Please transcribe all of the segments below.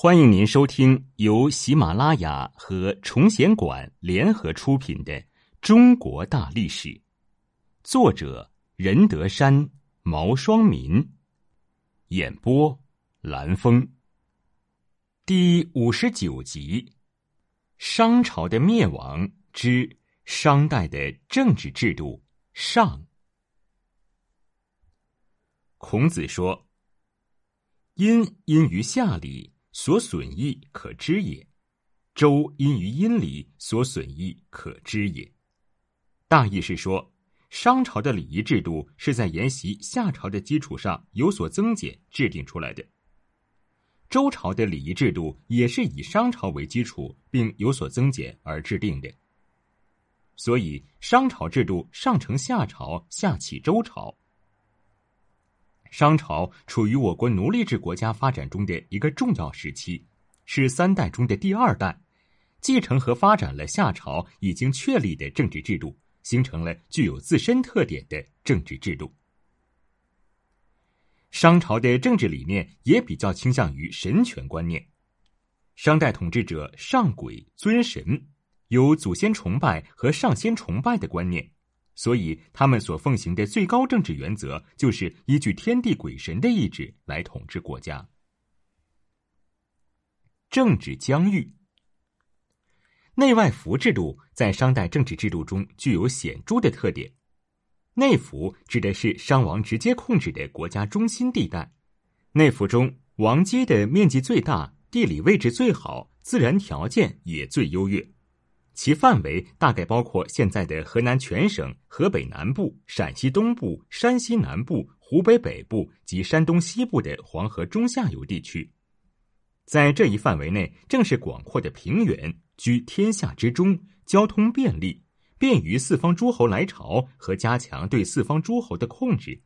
欢迎您收听由喜马拉雅和崇贤馆联合出品的《中国大历史》，作者任德山、毛双民，演播蓝峰。第五十九集：商朝的灭亡之商代的政治制度上。孔子说：“殷因于夏礼。”所损益可知也，周因于殷礼所损益可知也。大意是说，商朝的礼仪制度是在沿袭夏朝的基础上有所增减制定出来的。周朝的礼仪制度也是以商朝为基础并有所增减而制定的。所以，商朝制度上承夏朝，下启周朝。商朝处于我国奴隶制国家发展中的一个重要时期，是三代中的第二代，继承和发展了夏朝已经确立的政治制度，形成了具有自身特点的政治制度。商朝的政治理念也比较倾向于神权观念，商代统治者上鬼尊神，有祖先崇拜和上仙崇拜的观念。所以，他们所奉行的最高政治原则，就是依据天地鬼神的意志来统治国家。政治疆域，内外服制度在商代政治制度中具有显著的特点。内服指的是商王直接控制的国家中心地带，内服中王街的面积最大，地理位置最好，自然条件也最优越。其范围大概包括现在的河南全省、河北南部、陕西东部、山西南部、湖北北部及山东西部的黄河中下游地区。在这一范围内，正是广阔的平原，居天下之中，交通便利，便于四方诸侯来朝和加强对四方诸侯的控制。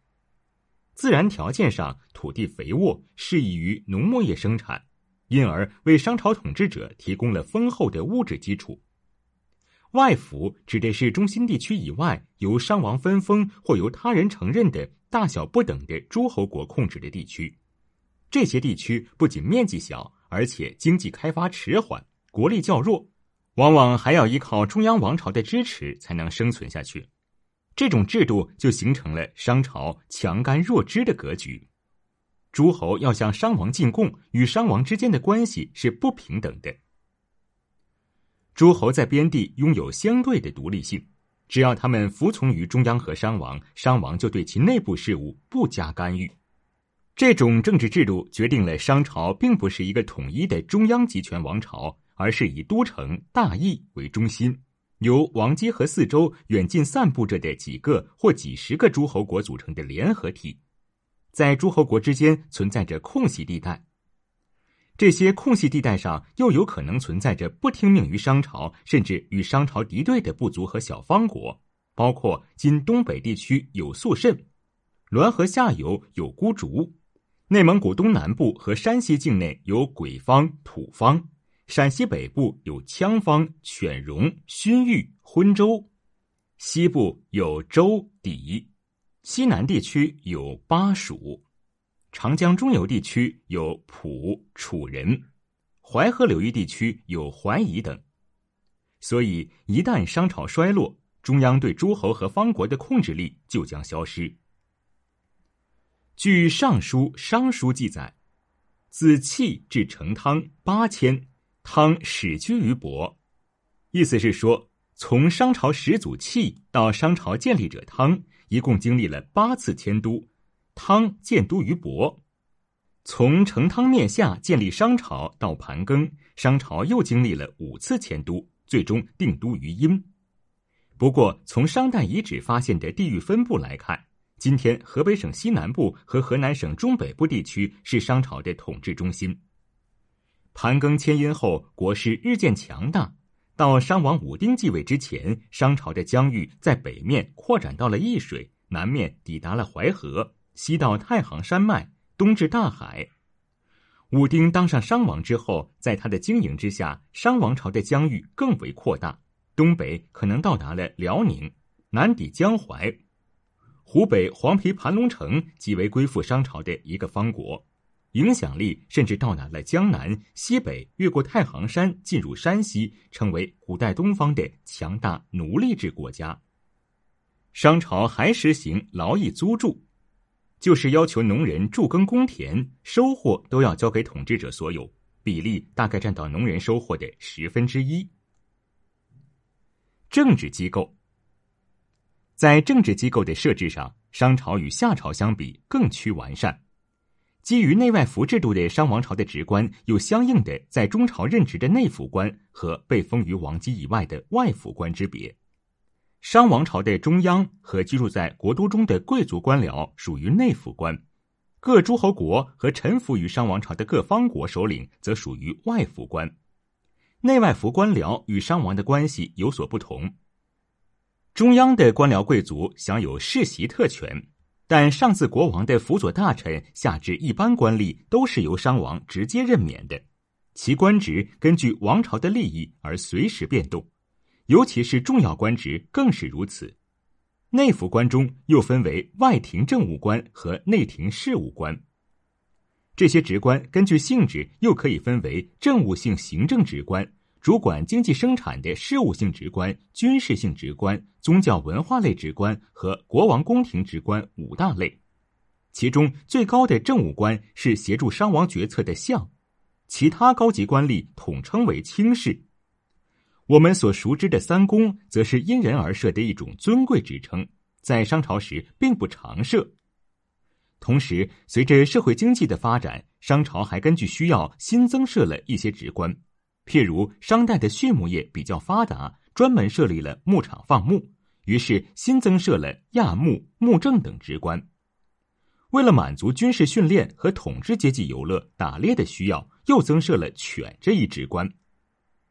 自然条件上，土地肥沃，适宜于农牧业生产，因而为商朝统治者提供了丰厚的物质基础。外服指的是中心地区以外由商王分封或由他人承认的大小不等的诸侯国控制的地区，这些地区不仅面积小，而且经济开发迟缓，国力较弱，往往还要依靠中央王朝的支持才能生存下去。这种制度就形成了商朝强干弱支的格局，诸侯要向商王进贡，与商王之间的关系是不平等的。诸侯在边地拥有相对的独立性，只要他们服从于中央和商王，商王就对其内部事务不加干预。这种政治制度决定了商朝并不是一个统一的中央集权王朝，而是以都城大邑为中心，由王畿和四周远近散布着的几个或几十个诸侯国组成的联合体，在诸侯国之间存在着空隙地带。这些空隙地带上又有可能存在着不听命于商朝，甚至与商朝敌对的部族和小方国，包括今东北地区有肃慎，滦河下游有孤竹，内蒙古东南部和山西境内有鬼方、土方，陕西北部有羌方、犬戎、勋裕、昏州，西部有周、氐，西南地区有巴蜀。长江中游地区有蒲、楚人，淮河流域地区有淮夷等。所以，一旦商朝衰落，中央对诸侯和方国的控制力就将消失。据《尚书·商书》记载，自契至成汤八千，汤始居于亳。意思是说，从商朝始祖契到商朝建立者汤，一共经历了八次迁都。汤建都于亳，从成汤灭夏建立商朝到盘庚，商朝又经历了五次迁都，最终定都于殷。不过，从商代遗址发现的地域分布来看，今天河北省西南部和河南省中北部地区是商朝的统治中心。盘庚迁殷后，国势日渐强大。到商王武丁继位之前，商朝的疆域在北面扩展到了易水，南面抵达了淮河。西到太行山脉，东至大海。武丁当上商王之后，在他的经营之下，商王朝的疆域更为扩大，东北可能到达了辽宁，南抵江淮，湖北黄陂盘龙城即为归附商朝的一个方国。影响力甚至到达了江南、西北，越过太行山进入山西，成为古代东方的强大奴隶制国家。商朝还实行劳役租住，就是要求农人助耕公田，收获都要交给统治者所有，比例大概占到农人收获的十分之一。政治机构，在政治机构的设置上，商朝与夏朝相比更趋完善。基于内外服制度的商王朝的职官，有相应的在中朝任职的内府官和被封于王畿以外的外府官之别。商王朝的中央和居住在国都中的贵族官僚属于内府官，各诸侯国和臣服于商王朝的各方国首领则属于外府官。内外府官僚与商王的关系有所不同。中央的官僚贵族享有世袭特权。但上自国王的辅佐大臣，下至一般官吏，都是由商王直接任免的，其官职根据王朝的利益而随时变动，尤其是重要官职更是如此。内府官中又分为外廷政务官和内廷事务官，这些职官根据性质又可以分为政务性行政职官。主管经济生产的事务性职官、军事性职官、宗教文化类职官和国王宫廷职官五大类，其中最高的政务官是协助商王决策的相，其他高级官吏统称为卿士。我们所熟知的三公，则是因人而设的一种尊贵职称，在商朝时并不常设。同时，随着社会经济的发展，商朝还根据需要新增设了一些职官。譬如商代的畜牧业比较发达，专门设立了牧场放牧，于是新增设了亚牧、牧正等职官。为了满足军事训练和统治阶级游乐、打猎的需要，又增设了犬这一职官。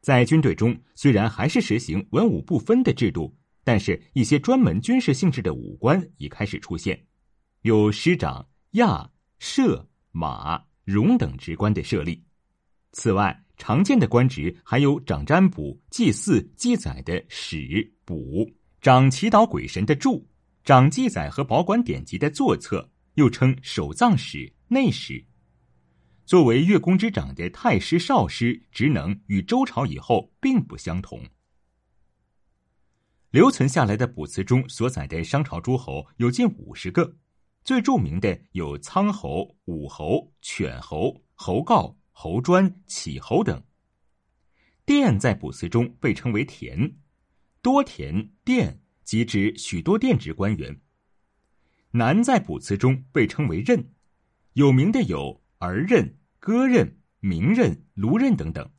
在军队中，虽然还是实行文武不分的制度，但是一些专门军事性质的武官已开始出现，有师长、亚、射、马、戎等职官的设立。此外，常见的官职还有掌占卜、祭祀、记载的史、卜；掌祈祷鬼神的祝；掌记载和保管典籍的作册，又称守藏史、内史。作为乐工之长的太师、少师，职能与周朝以后并不相同。留存下来的卜辞中所载的商朝诸侯有近五十个，最著名的有苍侯、武侯、犬侯、侯告。侯专、启侯等，殿在卜辞中被称为田，多田殿即指许多殿职官员。南在卜辞中被称为任，有名的有儿任、歌任、名任、卢任等等。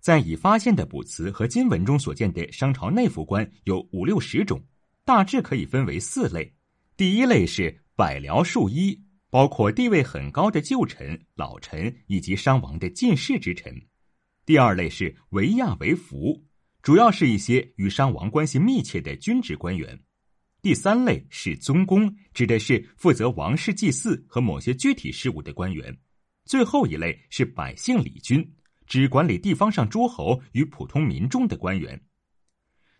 在已发现的卜辞和金文中所见的商朝内府官有五六十种，大致可以分为四类。第一类是百僚数一。包括地位很高的旧臣、老臣以及商王的近侍之臣。第二类是为亚为服，主要是一些与商王关系密切的军职官员。第三类是宗公，指的是负责王室祭祀和某些具体事务的官员。最后一类是百姓礼君，指管理地方上诸侯与普通民众的官员。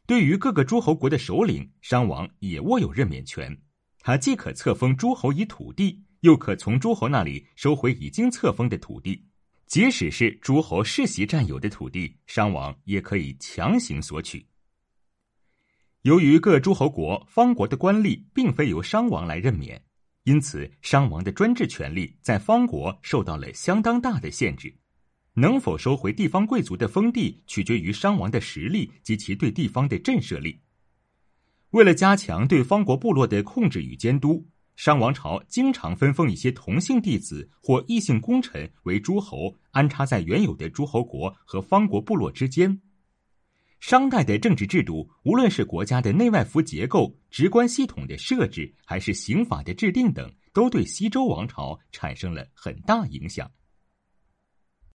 对于各个诸侯国的首领，商王也握有任免权，他既可册封诸侯以土地。又可从诸侯那里收回已经册封的土地，即使是诸侯世袭占有的土地，商王也可以强行索取。由于各诸侯国、方国的官吏并非由商王来任免，因此商王的专制权力在方国受到了相当大的限制。能否收回地方贵族的封地，取决于商王的实力及其对地方的震慑力。为了加强对方国部落的控制与监督。商王朝经常分封一些同姓弟子或异姓功臣为诸侯，安插在原有的诸侯国和方国部落之间。商代的政治制度，无论是国家的内外服结构、直观系统的设置，还是刑法的制定等，都对西周王朝产生了很大影响。